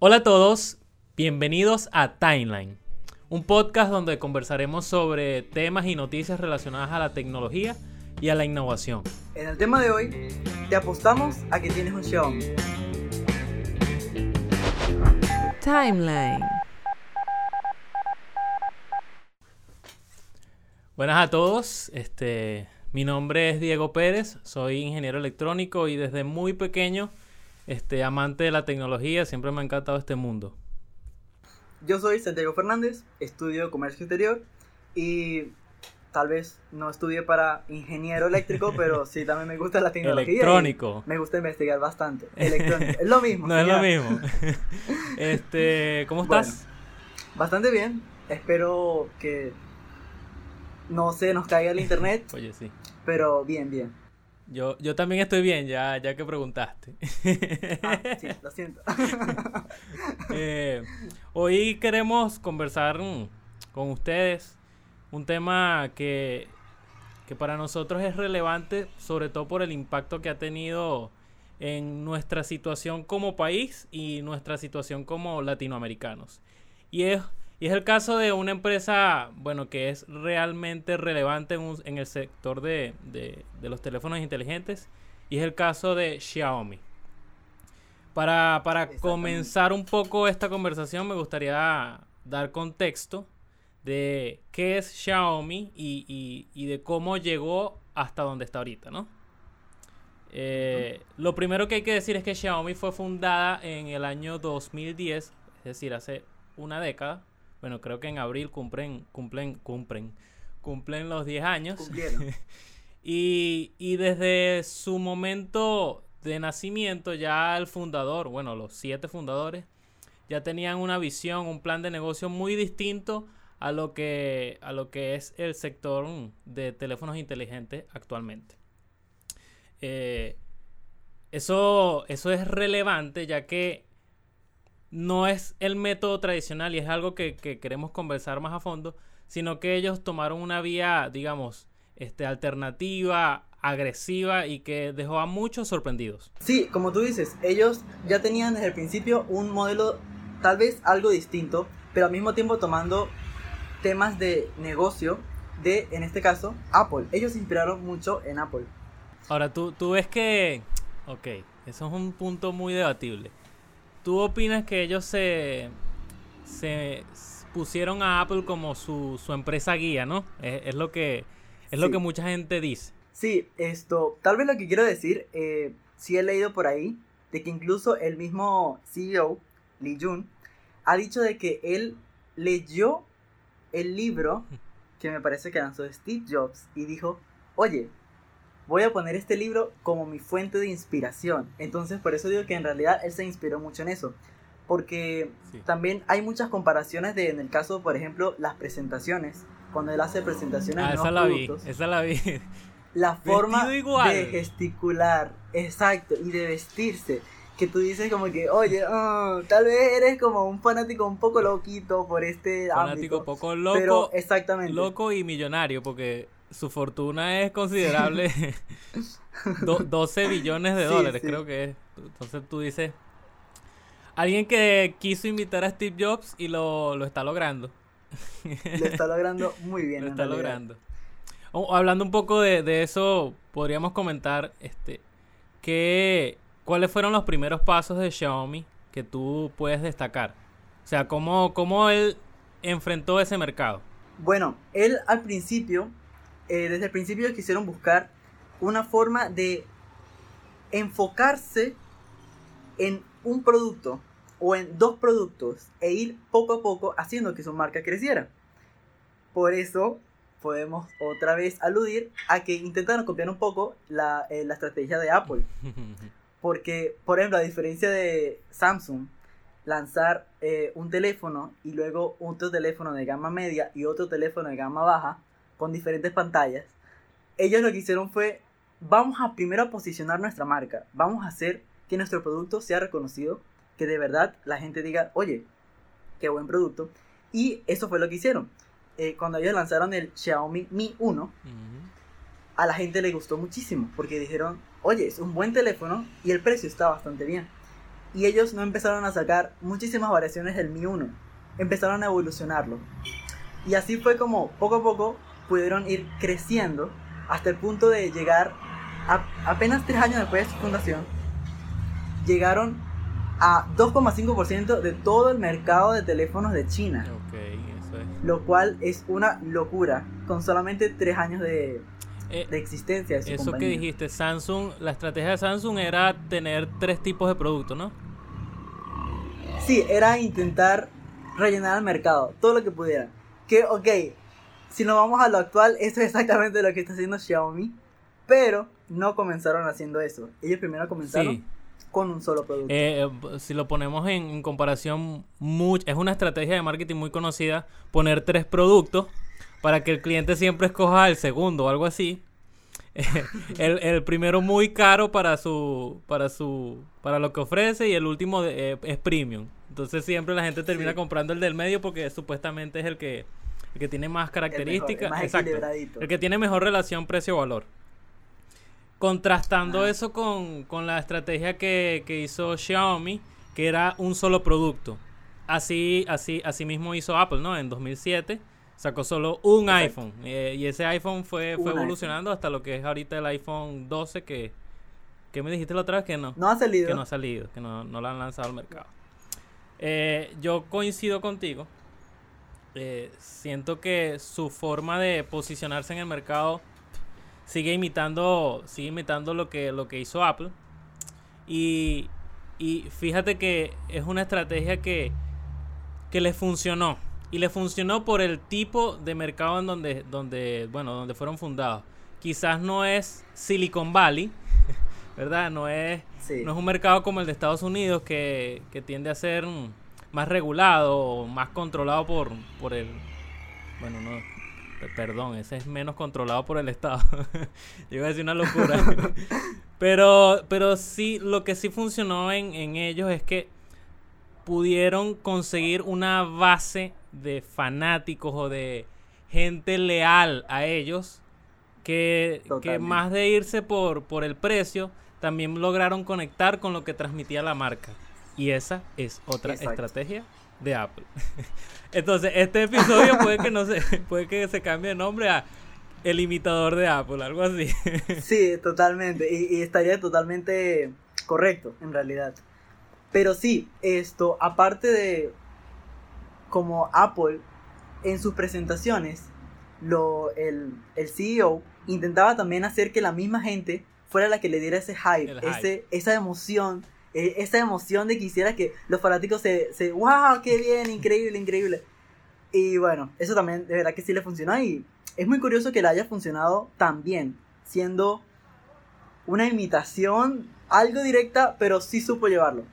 Hola a todos, bienvenidos a Timeline, un podcast donde conversaremos sobre temas y noticias relacionadas a la tecnología y a la innovación. En el tema de hoy, te apostamos a que tienes un Xiaomi. Timeline. Buenas a todos, este, mi nombre es Diego Pérez, soy ingeniero electrónico y desde muy pequeño, este, amante de la tecnología, siempre me ha encantado este mundo. Yo soy Santiago Fernández, estudio comercio exterior y tal vez no estudié para ingeniero eléctrico, pero sí también me gusta la tecnología. Electrónico. Me gusta investigar bastante. Electrónico. Es lo mismo. no es lo mismo. este, ¿cómo estás? bastante bien. Espero que no se nos caiga el internet. Oye, sí. Pero bien, bien. Yo, yo también estoy bien, ya, ya que preguntaste. Ah, sí, lo siento. Eh, hoy queremos conversar mm, con ustedes un tema que, que para nosotros es relevante, sobre todo por el impacto que ha tenido en nuestra situación como país y nuestra situación como latinoamericanos. Y es, y es el caso de una empresa, bueno, que es realmente relevante en, un- en el sector de, de- de los teléfonos inteligentes, y es el caso de Xiaomi. Para, comenzar un poco esta conversación, me gustaría dar contexto de qué es Xiaomi y, y- y de cómo llegó hasta donde está ahorita, ¿no? Eh, Lo primero que hay que decir es que Xiaomi fue fundada en el año 2010, es decir, hace una década. Bueno, creo que en abril cumplen, cumplen, cumplen, cumplen los 10 años. Cumplieron. Y, y desde su momento de nacimiento, ya el fundador, bueno, los siete fundadores, ya tenían una visión, un plan de negocio muy distinto a lo que, a lo que es el sector de teléfonos inteligentes actualmente. Eh, eso, eso es relevante ya que no es el método tradicional y es algo que, que queremos conversar más a fondo, sino que ellos tomaron una vía, digamos, este, alternativa, agresiva y que dejó a muchos sorprendidos. Sí, como tú dices, ellos ya tenían desde el principio un modelo tal vez algo distinto, pero al mismo tiempo tomando temas de negocio de, en este caso, Apple. Ellos se inspiraron mucho en Apple. Ahora, tú, tú ves que, ok, eso es un punto muy debatible. ¿Tú opinas que ellos se, se pusieron a Apple como su, su empresa guía, ¿no? Es, es lo que, es lo que mucha gente dice. Sí, esto, tal vez lo que quiero decir, eh, sí he leído por ahí, de que incluso el mismo CEO, Lee Jun, ha dicho de que él leyó el libro que me parece que lanzó Steve Jobs y dijo, oye, voy a poner este libro como mi fuente de inspiración. Entonces por eso digo que en realidad él se inspiró mucho en eso. Porque Sí. también hay muchas comparaciones de, en el caso, por ejemplo, las presentaciones. Cuando él hace presentaciones Ah, de esa la vi, productos esa la vi. la forma igual. de gesticular, exacto, y de vestirse. Que tú dices como que, oye, ah, tal vez eres como un fanático un poco loquito por este Fanático ámbito. poco loco, pero exactamente. loco y millonario, porque su fortuna es considerable. Do- 12 billones de dólares, sí. creo que es. Entonces tú dices, alguien que quiso invitar a Steve Jobs y lo, lo está logrando. Lo está logrando muy bien. lo está realidad. logrando. O- hablando un poco de, de eso, podríamos comentar este que cuáles fueron los primeros pasos de Xiaomi que tú puedes destacar. O sea, cómo, cómo él enfrentó ese mercado. Bueno, él al principio, eh, desde el principio quisieron buscar una forma de enfocarse en un producto o en dos productos e ir poco a poco haciendo que su marca creciera. Por eso podemos otra vez aludir a que intentaron copiar un poco la, eh, la estrategia de Apple. Porque, por ejemplo, a diferencia de Samsung, lanzar eh, un teléfono y luego otro teléfono de gama media y otro teléfono de gama baja con diferentes pantallas, ellos lo que hicieron fue, vamos a primero a posicionar nuestra marca, vamos a hacer que nuestro producto sea reconocido, que de verdad la gente diga, oye, qué buen producto. Y eso fue lo que hicieron. Eh, cuando ellos lanzaron el Xiaomi Mi 1, Ujú. a la gente le gustó muchísimo porque dijeron, oye, es un buen teléfono y el precio está bastante bien. Y ellos no empezaron a sacar muchísimas variaciones del Mi 1. Empezaron a evolucionarlo. Y así fue como poco a poco pudieron ir creciendo hasta el punto de llegar a, apenas tres años después de su fundación. Llegaron a 2,5% de todo el mercado de teléfonos de China. Ok, eso es. Lo cual es una locura con solamente tres años de, Eh, de existencia de su eso que dijiste, Samsung, la estrategia de Samsung era tener tres tipos de productos, ¿no? Sí, era intentar rellenar el mercado, todo lo que pudiera. Que, ok, si nos vamos a lo actual, esto es exactamente lo que está haciendo Xiaomi, pero no comenzaron haciendo eso. Ellos primero comenzaron Sí. con un solo producto. Eh, eh, si lo ponemos en, en comparación, much- es una estrategia de marketing muy conocida poner tres productos para que el cliente siempre escoja el segundo o algo así. el, el primero muy caro para su para su para lo que ofrece y el último de- eh, es premium. Entonces siempre la gente termina Sí. comprando el del medio porque supuestamente es el que el que tiene más El mejor, el características, más exacto. El que tiene mejor relación precio-valor. Contrastando Ah. eso con, con la estrategia que, que hizo Xiaomi, que era un solo producto. Así, así, así mismo hizo Apple, ¿no? En 2007 sacó solo un iPhone. eh, y ese iPhone fue, fue Un evolucionando hasta lo que es ahorita el iPhone 12 que... que me dijiste la otra vez que no? No ha salido. que no ha salido, que no, no lo han lanzado al mercado. Eh, yo coincido contigo. Eh, siento que su forma de posicionarse en el mercado sigue imitando, sigue imitando lo que, lo que hizo Apple. Y, y fíjate que es una estrategia que, que le funcionó. Y le funcionó por el tipo de mercado en donde, donde, bueno, donde fueron fundados. Quizás no es Silicon Valley, ¿verdad? No es Sí. no es un mercado como el de Estados Unidos que, que tiende a ser más regulado o más controlado por, por el... Bueno, no... pe- Perdón, ese es menos controlado por el Estado. Yo iba a decir una locura. pero, pero sí, lo que sí funcionó en, en ellos es que pudieron conseguir una base de fanáticos o de gente leal a ellos que, que más de irse por, por el precio, también lograron conectar con lo que transmitía la marca. Y esa es otra Exacto. estrategia de Apple. Entonces, este episodio puede que no se, puede que se cambie de nombre a El imitador de Apple, algo así. Sí, totalmente. Y, y estaría totalmente correcto, en realidad. Pero sí, esto, aparte de como Apple, en sus presentaciones, lo, el, el CEO intentaba también hacer que la misma gente fuera la que le diera ese hype. Ese, esa emoción, eh, esa emoción de que hiciera que los fanáticos se, se, wow, qué bien, increíble, increíble. Y bueno, eso también de verdad que sí le funcionó y es muy curioso que le haya funcionado tan bien, siendo una imitación algo directa, pero sí supo llevarlo.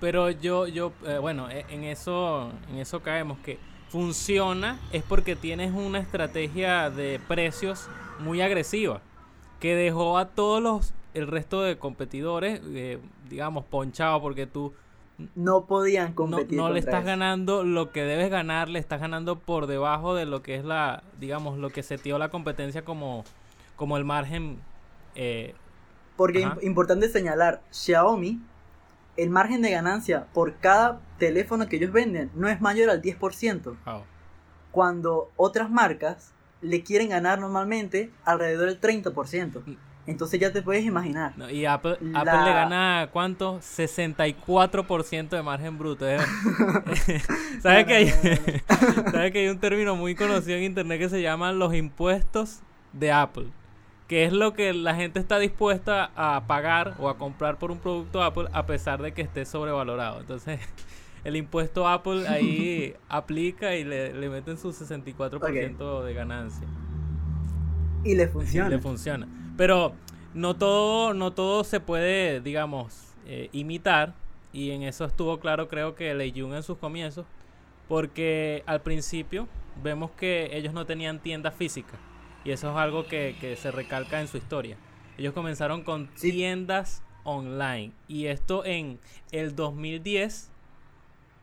Pero yo, yo, eh, bueno, e- en eso, en eso caemos que funciona es porque tienes una estrategia de precios muy agresiva que dejó a todos los el resto de competidores, eh, digamos, ponchados porque tú No podían competir. no le estás eso. ganando lo que debes ganar, le estás ganando por debajo de lo que es la, digamos, lo que setió la competencia como, como el margen. eh, Porque im- importante señalar, Xiaomi, el margen de ganancia por cada teléfono que ellos venden no es mayor al 10%, wow. cuando otras marcas le quieren ganar normalmente alrededor del 30%. Entonces ya te puedes imaginar. No, y Apple, La- Apple le gana, ¿cuánto? 64% de margen bruto. ¿eh? ¿Sabes, que hay, ¿Sabes que hay un término muy conocido en internet que se llaman los impuestos de Apple? Que es lo que la gente está dispuesta a pagar o a comprar por un producto Apple a pesar de que esté sobrevalorado. Entonces, el impuesto Apple ahí aplica y le, le meten su 64% de ganancia. Y le funciona. Le funciona. Pero no todo, no todo se puede, digamos, eh, imitar. Y en eso estuvo claro, creo que Lei Jun en sus comienzos. Porque al principio vemos que ellos no tenían tienda física. Y eso es algo que, que se recalca en su historia. Ellos comenzaron con Sí. tiendas online. Y esto en el 2010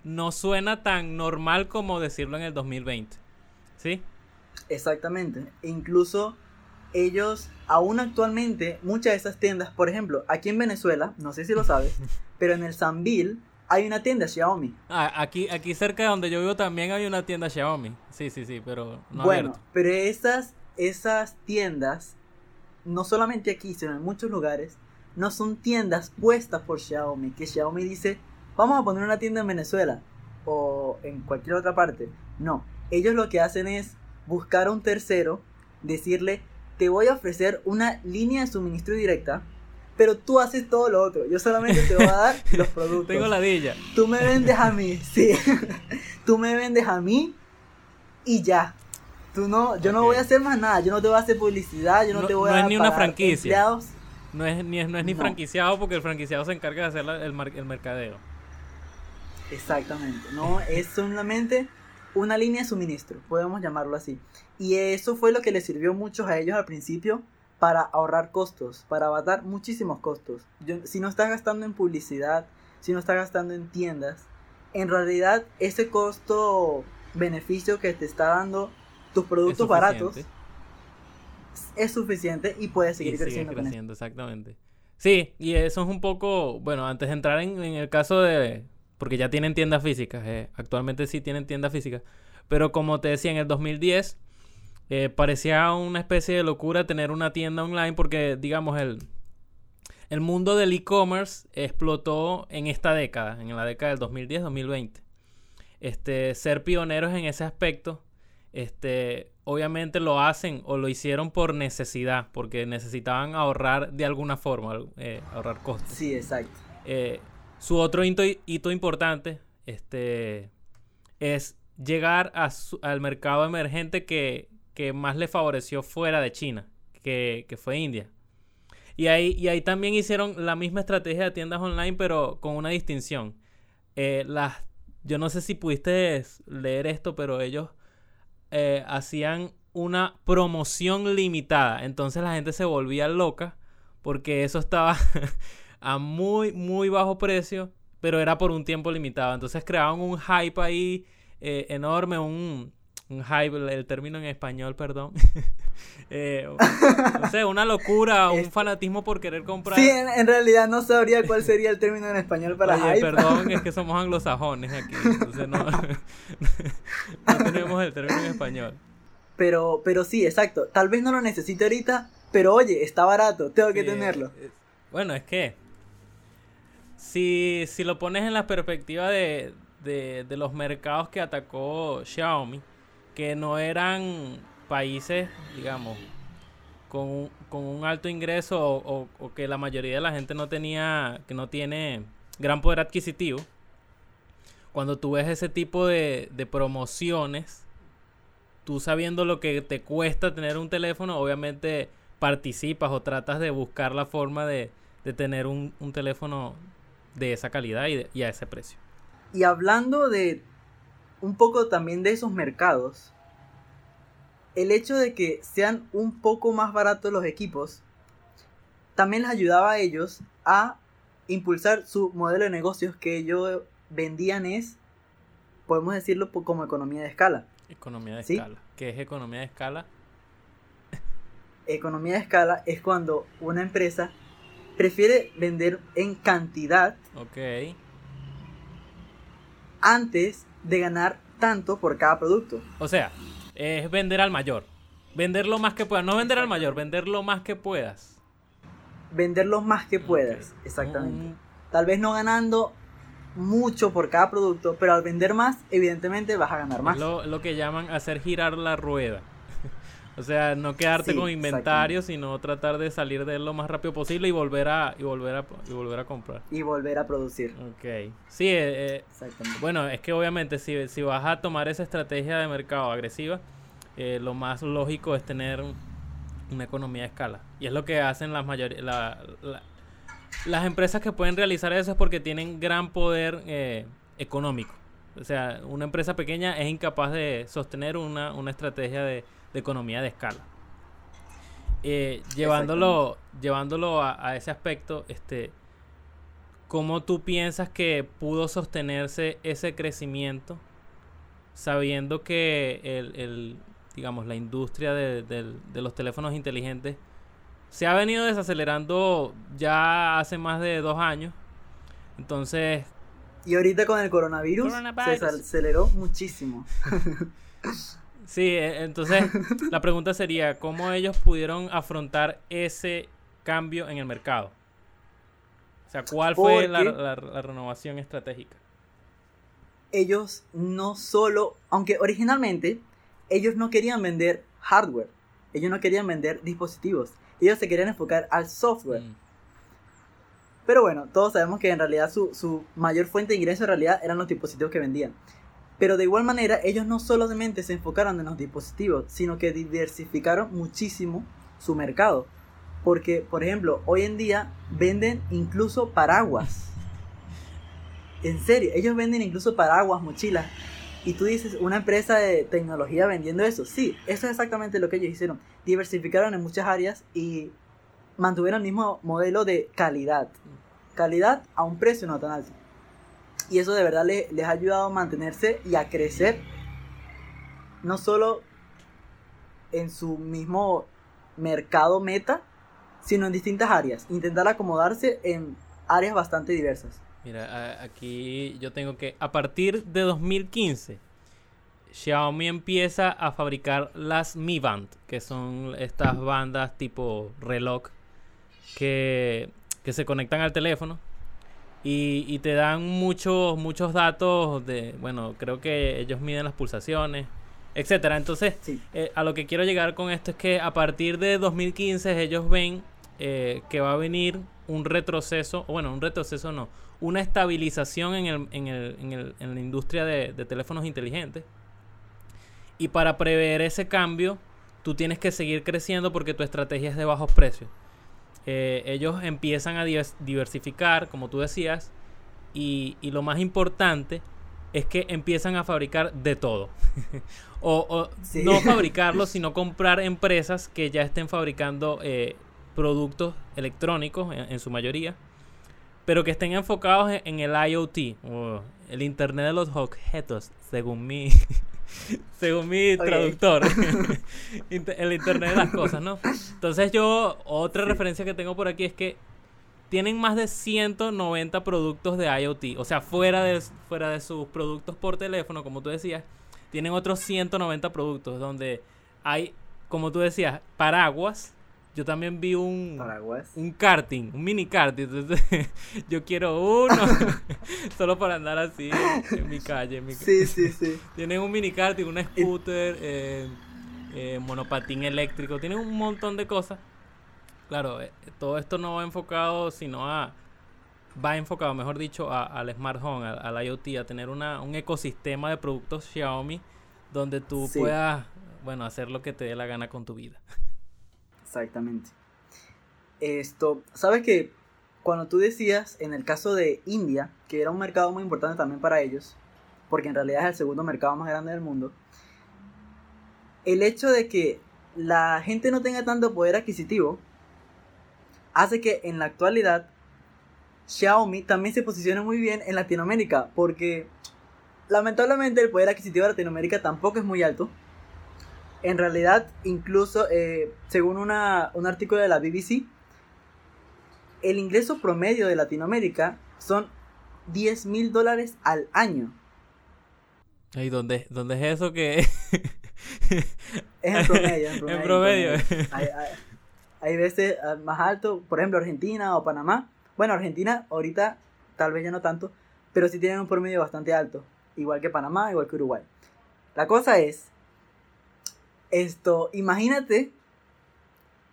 no suena tan normal como decirlo en el 2020. ¿Sí? Exactamente. E incluso ellos aún actualmente, muchas de esas tiendas, por ejemplo, aquí en Venezuela, no sé si lo sabes, pero en el Sanville hay una tienda Xiaomi. Ah, aquí, aquí cerca de donde yo vivo también hay una tienda Xiaomi. Sí, sí, sí, pero no bueno, abierto. pero esas, esas tiendas, no solamente aquí, sino en muchos lugares, no son tiendas puestas por Xiaomi, que Xiaomi dice, vamos a poner una tienda en Venezuela o en cualquier otra parte. No, ellos lo que hacen es buscar a un tercero, decirle, te voy a ofrecer una línea de suministro directa, pero tú haces todo lo otro. Yo solamente te voy a dar los productos. Tengo la dilla. Tú me vendes a mí, sí. Tú me vendes a mí y ya. Tú no, yo no voy a hacer más nada. Yo no te voy a hacer publicidad. Yo no, No- te voy no a es ni una franquicia. empleados. No es ni, no es ni No. franquiciado porque el franquiciado se encarga de hacer la- el, el mercadeo. Exactamente. No, es solamente una línea de suministro, podemos llamarlo así. Y eso fue lo que les sirvió mucho a ellos al principio para ahorrar costos, para abatar muchísimos costos. Yo- si no estás gastando en publicidad, si no estás gastando en tiendas, en realidad ese costo beneficio que te está dando tus productos baratos es suficiente y puedes seguir y creciendo con exactamente. Sí, y eso es un poco, bueno, antes de entrar en, en el caso de, porque ya tienen tiendas físicas, eh, actualmente sí tienen tiendas físicas, pero como te decía, en el 2010 eh, parecía una especie de locura tener una tienda online porque, digamos, el, el mundo del e-commerce explotó en esta década, en la década del 2010-2020. Este, ser pioneros en ese aspecto, este, obviamente lo hacen o lo hicieron por necesidad, porque necesitaban ahorrar de alguna forma, eh, ahorrar costos. Sí, exacto. Eh, su otro hito, importante este, es llegar a su- al mercado emergente que, que más le favoreció fuera de China, que, que fue India. Y ahí, y ahí también hicieron la misma estrategia de tiendas online, pero con una distinción. Eh, las, yo no sé si pudiste leer esto, pero ellos eh, hacían una promoción limitada. Entonces la gente se volvía loca porque eso estaba a muy, muy bajo precio, pero era por un tiempo limitado. Entonces creaban un hype ahí eh, enorme, un, un hype, el, término en español, perdón. Eh, no sé, una locura, un Este- fanatismo por querer comprar. Sí, en, en realidad no sabría cuál sería el término en español para Oye, hype. perdón, es que somos anglosajones aquí, entonces no, no tenemos el término en español. Pero, pero sí, exacto. Tal vez no lo necesite ahorita, pero oye, está barato, tengo que tenerlo. Bueno, es que si, si lo pones en la perspectiva de, de, los mercados que atacó Xiaomi, que no eran países, digamos, con, un- con un alto ingreso o que la mayoría de la gente no tenía, que no tiene gran poder adquisitivo, cuando tú ves ese tipo de, de promociones, tú sabiendo lo que te cuesta tener un teléfono, obviamente participas o tratas de buscar la forma de, de tener un, un teléfono de esa calidad y, de- y a ese precio. Y hablando de un poco también de esos mercados, el hecho de que sean un poco más baratos los equipos, también les ayudaba a ellos a impulsar su modelo de negocios que ellos vendían es, podemos decirlo como economía de escala. Economía de ¿Sí? escala. ¿Qué es economía de escala? Economía de escala es cuando una empresa prefiere vender en cantidad Ok. antes de ganar tanto por cada producto. O sea, es vender al mayor. Vender lo más que puedas. No vender al mayor, vender lo más que puedas. Vender lo más que puedas, exactamente. Un- Tal vez no ganando mucho por cada producto, pero al vender más, evidentemente vas a ganar más. Lo, lo que llaman hacer girar la rueda. O sea, no quedarte Sí, con inventario, sino tratar de salir de él lo más rápido posible y volver a, y volver a, y volver a comprar. Y volver a producir. Ok. Sí, eh, eh, Exactamente. bueno, es que obviamente si, si vas a tomar esa estrategia de mercado agresiva, eh, lo más lógico es tener un- una economía de escala. Y es lo que hacen las mayoría, la- la- las empresas que pueden realizar eso es porque tienen gran poder eh, económico. O sea, una empresa pequeña es incapaz de sostener una, una estrategia de, de economía de escala. Eh, llevándolo llevándolo a, a ese aspecto, este, ¿cómo tú piensas que pudo sostenerse ese crecimiento sabiendo que el, el- digamos, la industria de, de los teléfonos inteligentes se ha venido desacelerando ya hace más de dos años. Entonces, Y ahorita con el coronavirus, Coronavirus. se aceleró muchísimo. sí, e- entonces la pregunta sería, ¿cómo ellos pudieron afrontar ese cambio en el mercado? O sea, ¿cuál fue la, Porque- la- la renovación estratégica? Ellos no solo, aunque originalmente ellos no querían vender hardware, ellos no querían vender dispositivos, ellos se querían enfocar al software. Mm, Pero bueno, todos sabemos que en realidad su, su mayor fuente de ingreso en realidad eran los dispositivos que vendían. Pero de igual manera, ellos no solamente se enfocaron en los dispositivos, sino que diversificaron muchísimo su mercado. Porque, por ejemplo, hoy en día venden incluso paraguas. En serio, ellos venden incluso paraguas, mochilas. Y tú dices, una empresa de tecnología vendiendo eso. Sí, eso es exactamente lo que ellos hicieron. Diversificaron en muchas áreas y mantuvieron el mismo modelo de calidad. Calidad a un precio no tan alto. Y eso de verdad le- les ha ayudado a mantenerse y a crecer. No solo en su mismo mercado meta, sino en distintas áreas. Intentar acomodarse en áreas bastante diversas. Mira, aquí yo tengo que, a partir de 2015, Xiaomi empieza a fabricar las Mi Band, que son estas bandas tipo reloj que, que se conectan al teléfono y, y te dan muchos, muchos datos de, bueno, creo que ellos miden las pulsaciones, etcétera. Entonces, Sí. eh, a lo que quiero llegar con esto es que a partir de 2015 ellos ven eh, que va a venir un retroceso, bueno, un retroceso no, una estabilización en, el, en, el, en, el- en la industria de, de teléfonos inteligentes. Y para prever ese cambio, tú tienes que seguir creciendo porque tu estrategia es de bajos precios. Eh, ellos empiezan a divers- diversificar, como tú decías, y, y lo más importante es que empiezan a fabricar de todo. o o Sí. no fabricarlo, sino comprar empresas que ya estén fabricando eh, productos electrónicos en, en su mayoría, pero que estén enfocados en, en el IoT, o el Internet de los objetos, según mi, según mi traductor. El Internet de las cosas, ¿no? Entonces yo, otra Sí. referencia que tengo por aquí es que tienen más de 190 productos de IoT. O sea, fuera de, fuera de sus productos por teléfono, como tú decías, tienen otros 190 productos donde hay, como tú decías, paraguas. Yo también vi un, Paraguas. un karting, un mini karting. Entonces, yo quiero uno solo para andar así en, en mi calle. en mi ca- Sí, sí, sí. Tienen un mini karting, un scooter, eh, eh, monopatín eléctrico, tienen un montón de cosas. Claro, eh, todo esto no va enfocado, sino a. Va enfocado, mejor dicho, a- al smart home, al, al IoT, a tener una, un ecosistema de productos Xiaomi donde tú Sí. puedas, bueno, hacer lo que te dé la gana con tu vida. Exactamente. Esto, ¿sabes que Cuando tú decías, en el caso de India, que era un mercado muy importante también para ellos, porque en realidad es el segundo mercado más grande del mundo, el hecho de que la gente no tenga tanto poder adquisitivo hace que en la actualidad Xiaomi también se posicione muy bien en Latinoamérica, porque lamentablemente el poder adquisitivo de Latinoamérica tampoco es muy alto. En realidad, incluso eh, según una- un artículo de la BBC, el ingreso promedio de Latinoamérica son 10 mil dólares al año. ¿Y dónde, dónde es eso que.? Es en promedio. En promedio. En promedio. Hay, hay- hay veces ah, más alto, por ejemplo Argentina o Panamá. Bueno, Argentina ahorita tal vez ya no tanto, pero sí tienen un promedio bastante alto. Igual que Panamá, igual que Uruguay. La cosa es, esto, imagínate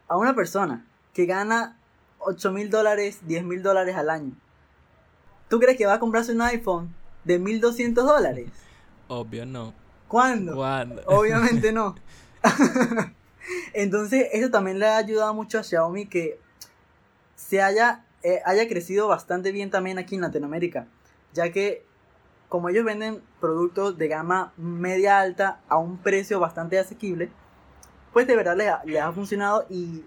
a una persona que gana 8 mil dólares, 10 mil dólares al año. ¿Tú crees que va a comprarse un iPhone de 1200 dólares? Obvio, no. ¿Cuándo? ¿Cuándo? Obviamente no. Entonces, eso también le ha ayudado mucho a Xiaomi que se haya, eh, haya crecido bastante bien también aquí en Latinoamérica. Ya que, como ellos venden productos de gama media alta a un precio bastante asequible, pues de verdad les ha, funcionado y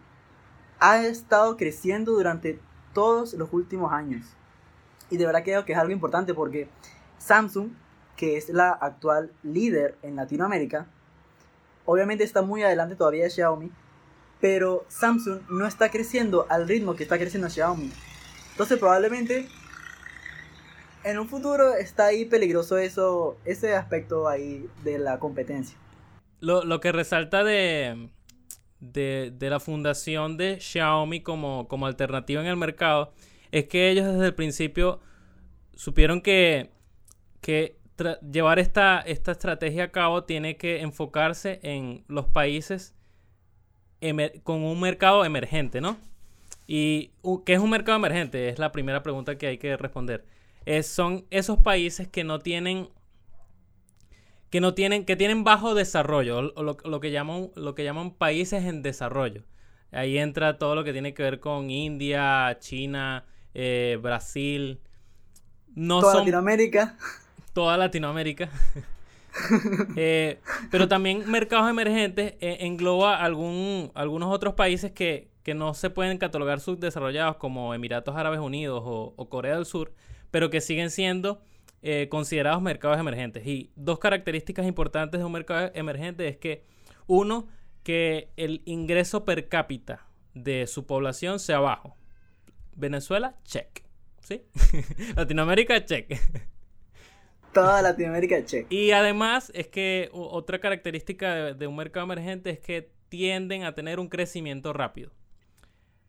ha estado creciendo durante todos los últimos años. Y de verdad creo que es algo importante porque Samsung, que es la actual líder en Latinoamérica, obviamente está muy adelante todavía de Xiaomi, pero Samsung no está creciendo al ritmo que está creciendo Xiaomi. Entonces probablemente en un futuro está ahí peligroso eso, ese aspecto ahí de la competencia. Lo, lo que resalta de, de, de la fundación de Xiaomi como, como alternativa en el mercado es que ellos desde el principio supieron que, que llevar esta, esta estrategia a cabo tiene que enfocarse en los países con un mercado emergente, ¿no? ¿Y qué es un mercado emergente? Es la primera pregunta que hay que responder. Es- son esos países que no tienen que no tienen que tienen bajo desarrollo o, lo, lo que llaman lo que llaman países en desarrollo. Ahí entra todo lo que tiene que ver con India, China, eh, Brasil. No Toda son Latinoamérica. toda Latinoamérica. Eh, pero también mercados emergentes eh, engloba algún, algunos otros países que, que no se pueden catalogar subdesarrollados como Emiratos Árabes Unidos o, o Corea del Sur, pero que siguen siendo eh, considerados mercados emergentes. Y dos características importantes de un mercado emergente es que, uno, que el ingreso per cápita de su población sea bajo. Venezuela, check. ¿Sí? Latinoamérica, check. Toda Latinoamérica, che. Y además es que otra característica de, de un mercado emergente es que tienden a tener un crecimiento rápido.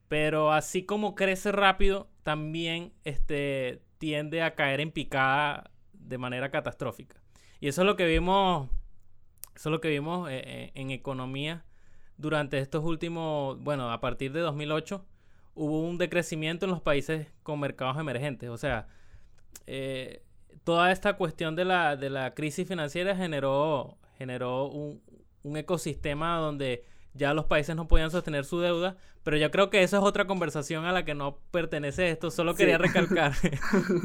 Pero así como crece rápido, también este, tiende a caer en picada de manera catastrófica. Y eso es lo que vimos, eso es lo que vimos eh, eh, en economía durante estos últimos, bueno, a partir de 2008 hubo un decrecimiento en los países con mercados emergentes. O sea, eh, toda esta cuestión de la, de la crisis financiera generó, generó un, un ecosistema donde ya los países no podían sostener su deuda, pero yo creo que eso es otra conversación a la que no pertenece esto. Solo Sí. quería recalcar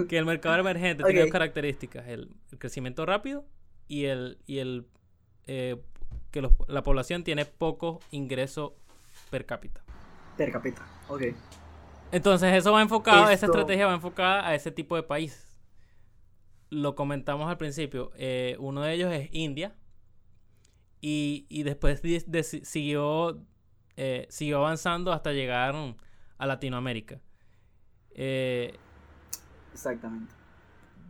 que el mercado emergente tiene dos características, el, el crecimiento rápido y el, y el eh, que los- la población tiene poco ingreso per cápita. Per cápita. Ok. Entonces eso va enfocado, esa estrategia va enfocada a ese tipo de países. Lo comentamos al principio, eh, uno de ellos es India y, y después siguió, eh, siguió avanzando hasta llegar a Latinoamérica. Eh, Exactamente.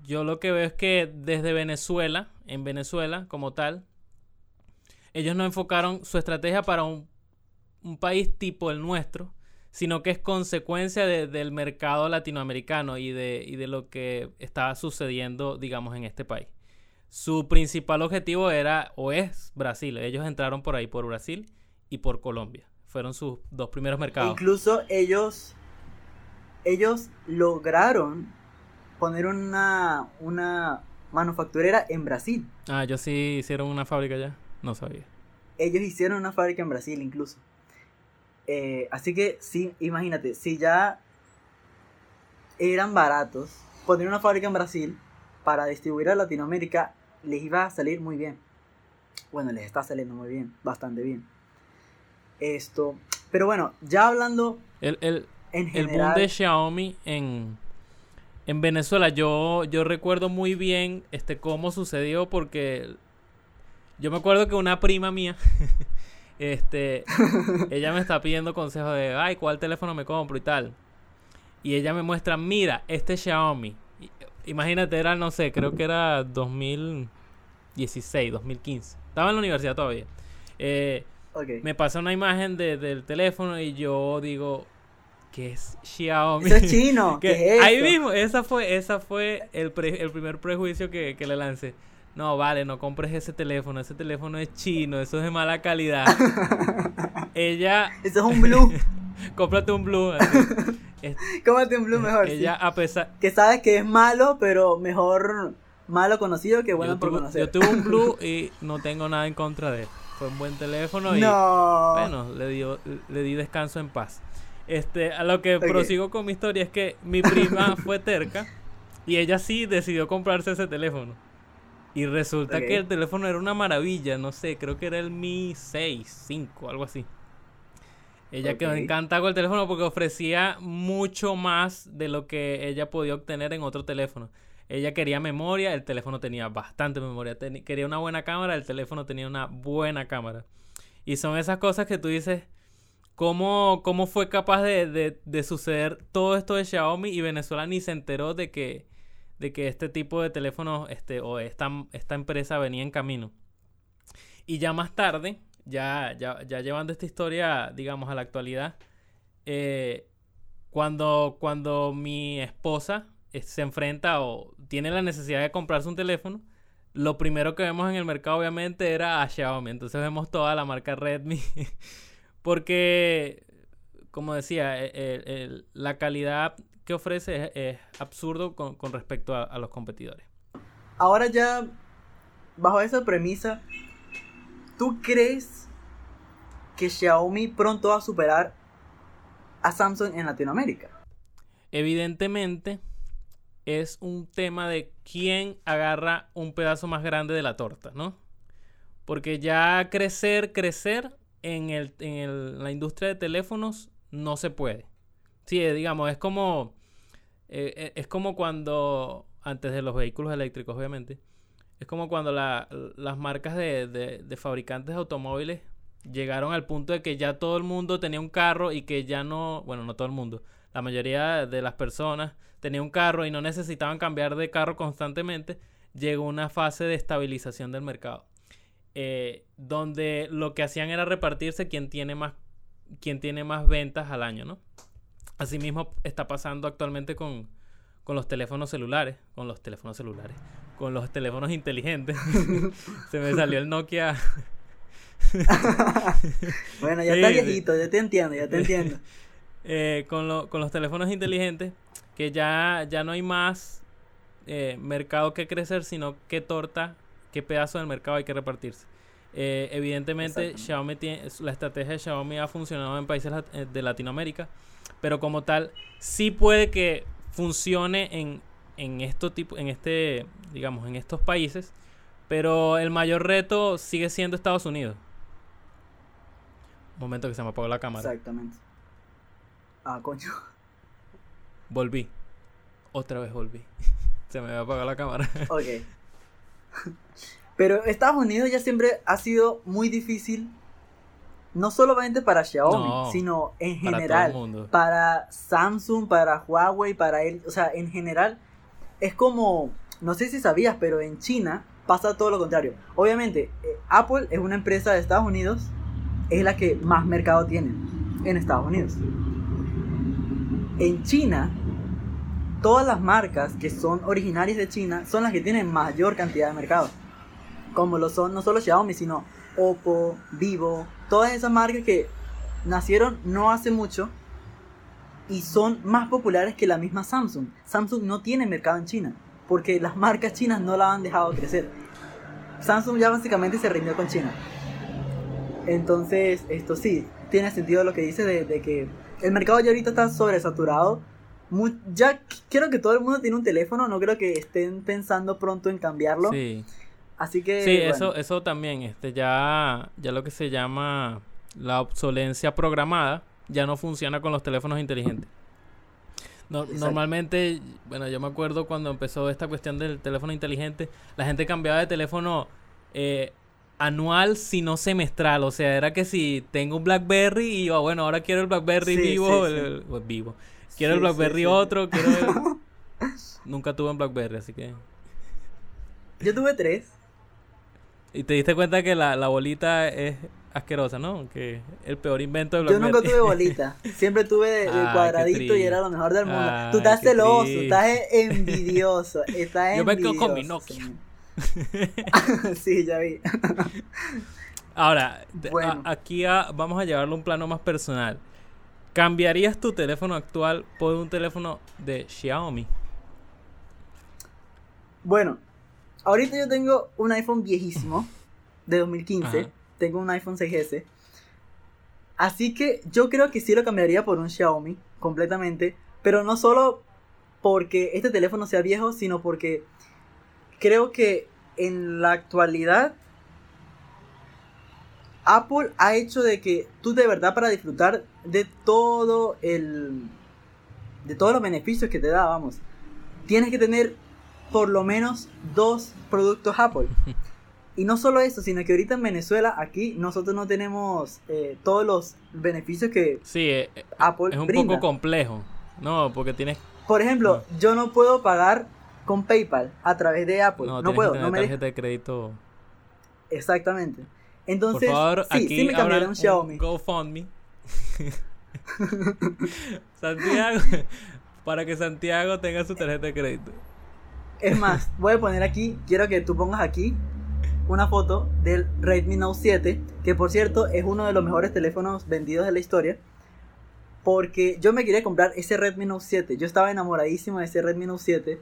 yo lo que veo es que desde Venezuela, en Venezuela como tal, ellos no enfocaron su estrategia para un, un país tipo el nuestro, sino que es consecuencia de- del mercado latinoamericano y de, y de lo que estaba sucediendo, digamos, en este país. Su principal objetivo era o es Brasil. Ellos entraron por ahí, por Brasil y por Colombia. Fueron sus dos primeros mercados. Incluso ellos, ellos lograron poner una, una manufacturera en Brasil. Ah, ellos sí hicieron una fábrica ya. No sabía. Ellos hicieron una fábrica en Brasil incluso. Eh, así que sí, imagínate, si ya eran baratos, poner una fábrica en Brasil para distribuir a Latinoamérica les iba a salir muy bien. Bueno, les está saliendo muy bien, bastante bien. Esto, pero bueno, ya hablando El, el, en el boom general, de Xiaomi en, en Venezuela, yo, yo recuerdo muy bien este cómo sucedió porque yo me acuerdo que una prima mía, este, ella me está pidiendo consejos de, ay, ¿cuál teléfono me compro y tal? Y ella me muestra, mira, este Xiaomi. Imagínate, era, no sé, creo que era 2016, 2015. Estaba en la universidad todavía. Eh, me pasa una imagen de- del teléfono y yo digo que es Xiaomi. Eso es chino, Que ¿qué es ahí mismo, esa fue, esa fue el, pre- el primer prejuicio que, que le lancé. No, vale, no compres ese teléfono, ese teléfono es chino, eso es de mala calidad. Ella, Eso es un blue. cómprate un blue. Cómate un blue mejor. sí. ella a pesar, Que sabes que es malo, pero mejor malo conocido que bueno yo, por tuve, conocer. yo tuve un blue y no tengo nada en contra de él. Fue un buen teléfono y no. Bueno, le, dio, le di descanso en paz. Este, a lo que prosigo con mi historia es que mi prima fue terca y ella sí decidió comprarse ese teléfono. Y resulta que el teléfono era una maravilla, no sé, creo que era el Mi 6, 5, algo así. Ella quedó Ok. encantada con el teléfono porque ofrecía mucho más de lo que ella podía obtener en otro teléfono. Ella quería memoria, el teléfono tenía bastante memoria. Quería una buena cámara, el teléfono tenía una buena cámara. Y son esas cosas que tú dices, ¿cómo, cómo fue capaz de, de- de suceder todo esto de Xiaomi y Venezuela ni se enteró de que, de que este tipo de teléfonos este, o esta, esta empresa venía en camino? Y ya más tarde, ya, ya, ya llevando esta historia, digamos, a la actualidad, eh, cuando, cuando mi esposa se enfrenta o tiene la necesidad de comprarse un teléfono, lo primero que vemos en el mercado obviamente era a Xiaomi. Entonces vemos toda la marca Redmi. Porque, como decía, e- e- el- la calidad que ofrece es, es absurdo con, con respecto a, a los competidores. Ahora ya, bajo esa premisa, ¿tú crees que Xiaomi pronto va a superar a Samsung en Latinoamérica? Evidentemente, es un tema de quién agarra un pedazo más grande de la torta, ¿no? Porque ya crecer, crecer en, el, en el- la industria de teléfonos no se puede. Sí, eh, digamos, es como, eh, eh, es como cuando, antes de los vehículos eléctricos, obviamente, es como cuando la- las marcas de, de- de fabricantes de automóviles llegaron al punto de que ya todo el mundo tenía un carro y que ya no, bueno, no todo el mundo, la mayoría de las personas tenía un carro y no necesitaban cambiar de carro constantemente, llegó una fase de estabilización del mercado. eh, donde lo que hacían era repartirse quien tiene más quien tiene más ventas al año, ¿no? Asimismo está pasando actualmente con, con los teléfonos celulares, con los teléfonos celulares, con los teléfonos inteligentes. Se me salió el Nokia. Bueno, ya Sí, está viejito, ya te entiendo, ya te entiendo. eh, con, lo- con los teléfonos inteligentes, que ya, ya no hay más eh, mercado que crecer, sino qué torta, qué pedazo del mercado hay que repartirse. Eh, evidentemente. Xiaomi tiene, la estrategia de Xiaomi ha funcionado en países eh, de Latinoamérica, pero como tal, sí puede que funcione en, en, esto tipo, en este, digamos, en estos países, pero el mayor reto sigue siendo Estados Unidos. Un momento que se me apagó la cámara. Exactamente. Ah, coño. Volví. Otra vez volví. Se me había apagado la cámara. Ok. Pero Estados Unidos ya siempre ha sido muy difícil, no solamente para Xiaomi, No, sino en Para todo general. el mundo. para Samsung, para Huawei, para él, o sea, en general es como, no sé si sabías, pero en China pasa todo lo contrario. Obviamente, eh, Apple es una empresa de Estados Unidos, es la que más mercado tiene en Estados Unidos. En China, todas las marcas que son originarias de China son las que tienen mayor cantidad de mercado. Como lo son no solo Xiaomi, sino Oppo, Vivo, todas esas marcas que nacieron no hace mucho y son más populares que la misma Samsung. Samsung no tiene mercado en China porque las marcas chinas no la han dejado crecer. Samsung ya básicamente se rindió con China. Entonces, esto sí, tiene sentido lo que dice de, de que el mercado ya ahorita está sobresaturado. Ya quiero que todo el mundo tiene un teléfono, no creo que estén pensando pronto en cambiarlo. Sí, Así que... sí bueno, eso, eso también. Este, ya, ya lo que se llama la obsolencia programada ya no funciona con los teléfonos inteligentes. No- normalmente, bueno, yo me acuerdo cuando empezó esta cuestión del teléfono inteligente, la gente cambiaba de teléfono eh, anual, si no semestral. O sea, era que si tengo un BlackBerry y yo, bueno, ahora quiero el BlackBerry Sí, vivo, sí, sí. el- el- pues, vivo. Quiero el BlackBerry otro, quiero el... Nunca tuve un BlackBerry, así que... Yo tuve tres. Y te diste cuenta que la, la bolita es asquerosa, ¿no? Que el peor invento de Yo BlackBerry. nunca tuve bolita. Siempre tuve qué cuadradito y era lo mejor del mundo. Ay, Tú estás celoso, triste. estás envidioso. Estás Yo me quedo con mi Nokia. señor. sí, ya vi. Ahora, Bueno. a- aquí a- vamos a llevarlo a un plano más personal. ¿Cambiarías tu teléfono actual por un teléfono de Xiaomi? Bueno, ahorita yo tengo un iPhone viejísimo de 2015. Ajá. Tengo un iPhone 6S. Así que yo creo que sí lo cambiaría por un Xiaomi completamente. Pero no solo porque este teléfono sea viejo, sino porque creo que en la actualidad Apple ha hecho de que tú de verdad para disfrutar de todo el de todos los beneficios que te da, vamos, tienes que tener por lo menos dos productos Apple. Y no solo eso, sino que ahorita en Venezuela, aquí, nosotros no tenemos eh, todos los beneficios que Sí, eh, eh, Apple es un brinda. poco complejo. No, porque tienes. Por ejemplo, yo no puedo pagar con PayPal a través de Apple. No, puedo, que no tener me tarjeta de crédito. Exactamente. Por Entonces, favor, sí, aquí sí me cambiaré abran un Xiaomi. un GoFundMe. Santiago, para que Santiago tenga su tarjeta de crédito. Es más, voy a poner aquí, quiero que tú pongas aquí una foto del Redmi Note 7, que por cierto es uno de los mejores teléfonos vendidos de la historia. Porque yo me quería comprar ese Redmi Note 7. Yo estaba enamoradísimo de ese Redmi Note 7.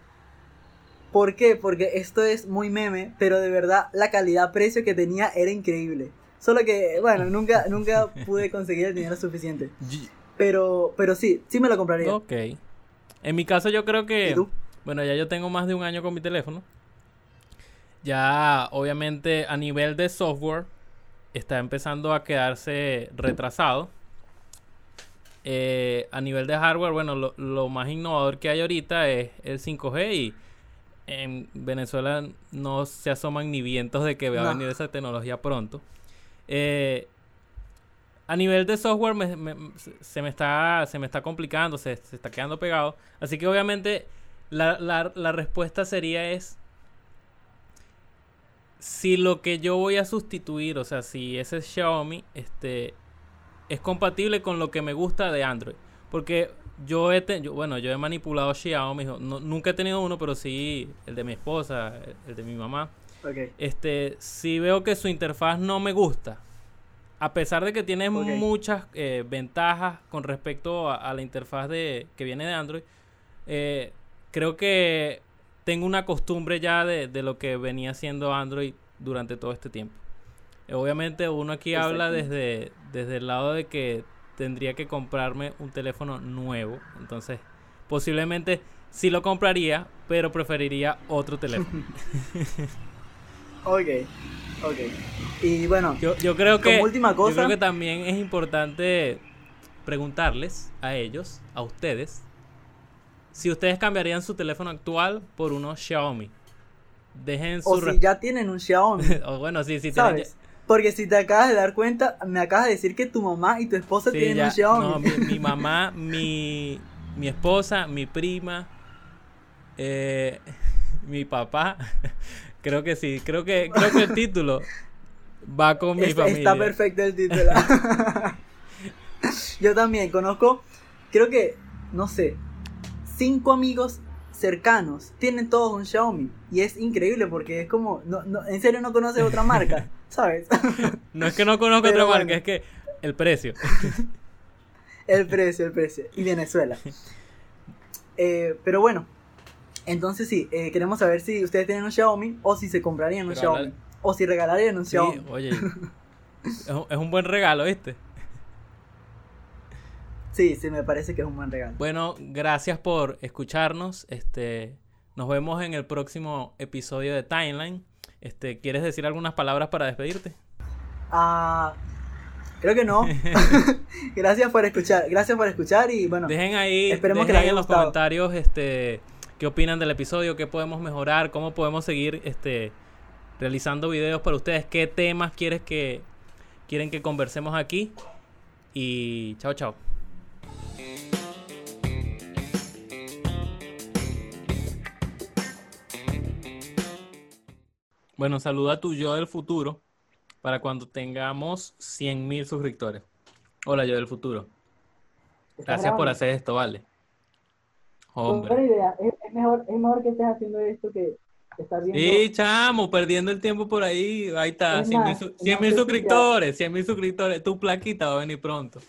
¿Por qué? Porque esto es muy meme, pero de verdad la calidad-precio que tenía era increíble. Solo que, bueno, nunca, nunca pude conseguir el dinero suficiente. Y- Pero, pero sí, sí me lo compraría. Ok. En mi caso, yo creo ¿Y que. tú? Bueno, ya yo tengo más de un año con mi teléfono. Ya, obviamente, a nivel de software, está empezando a quedarse retrasado. Eh, a nivel de hardware, bueno, lo, lo más innovador que hay ahorita es el 5G y en Venezuela no se asoman ni vientos de que va a venir esa tecnología pronto. Eh, a nivel de software me- me- se- se, me está, se me está complicando, se, se está quedando pegado. Así que obviamente la, la- la respuesta sería es si lo que yo voy a sustituir, o sea, si ese Xiaomi este, es compatible con lo que me gusta de Android. Porque yo he, te- yo- bueno, yo he manipulado Xiaomi, no- nunca he tenido uno, pero sí el de mi esposa, el, de mi mamá. Este, si veo que su interfaz no me gusta, a pesar de que tiene muchas eh, ventajas con respecto a, a la interfaz de, que viene de Android, eh, creo que tengo una costumbre ya de, de lo que venía haciendo Android durante todo este tiempo. Obviamente uno aquí habla desde, desde el lado de que tendría que comprarme un teléfono nuevo. Entonces, posiblemente sí lo compraría, pero preferiría otro teléfono. Ok, ok. Y bueno, Yo, yo creo que Como última yo cosa- creo que también es importante preguntarles a ellos, a ustedes, si ustedes cambiarían su teléfono actual por uno Xiaomi. Dejen su o si ya tienen un Xiaomi, o bueno, sí, sí. Porque si te acabas de dar cuenta, me acabas de decir que tu mamá y tu esposa sí, tienen ya- un Xiaomi. no, mi, mi mamá, mi, mi esposa, mi prima, eh, mi papá. Creo que sí, creo que creo que el título va con mi Está- familia. Está perfecto el título. Yo también conozco, creo que, no sé, cinco amigos cercanos tienen todos un Xiaomi. Y es increíble porque es como, no, no, en serio no conoces otra marca, ¿sabes? No es que no conozco otra bueno. marca, es que el precio. el precio, el precio. Y Venezuela. Eh, pero bueno, entonces sí, eh, queremos saber si ustedes tienen un Xiaomi o si se comprarían un Pero Xiaomi. O si regalarían un Sí, Xiaomi. oye, es un, es un buen regalo, ¿viste? Sí, sí, me parece que es un buen regalo. Bueno, gracias por escucharnos. Este, nos vemos en el próximo episodio de Timeline. Este, ¿quieres decir algunas palabras para despedirte? Ah, creo que no. gracias por escuchar, gracias por escuchar y bueno, Dejen ahí, Esperemos que les haya en los gustado. comentarios este qué opinan del episodio, qué podemos mejorar, cómo podemos seguir este realizando videos para ustedes, qué temas quieres que quieren que conversemos aquí. Y chao, chao. Bueno, saluda a tu yo del futuro para cuando tengamos 100.000 suscriptores. Hola, yo del futuro. Gracias por hacer esto, vale. Hombre. idea, es, mejor, es mejor que estés haciendo esto que estar Sí, chamo, perdiendo el tiempo por ahí. Ahí está, Es 100 mil más, su- no 100 sé mil si ya- suscriptores, 100 mil suscriptores. Tu plaquita va a venir pronto.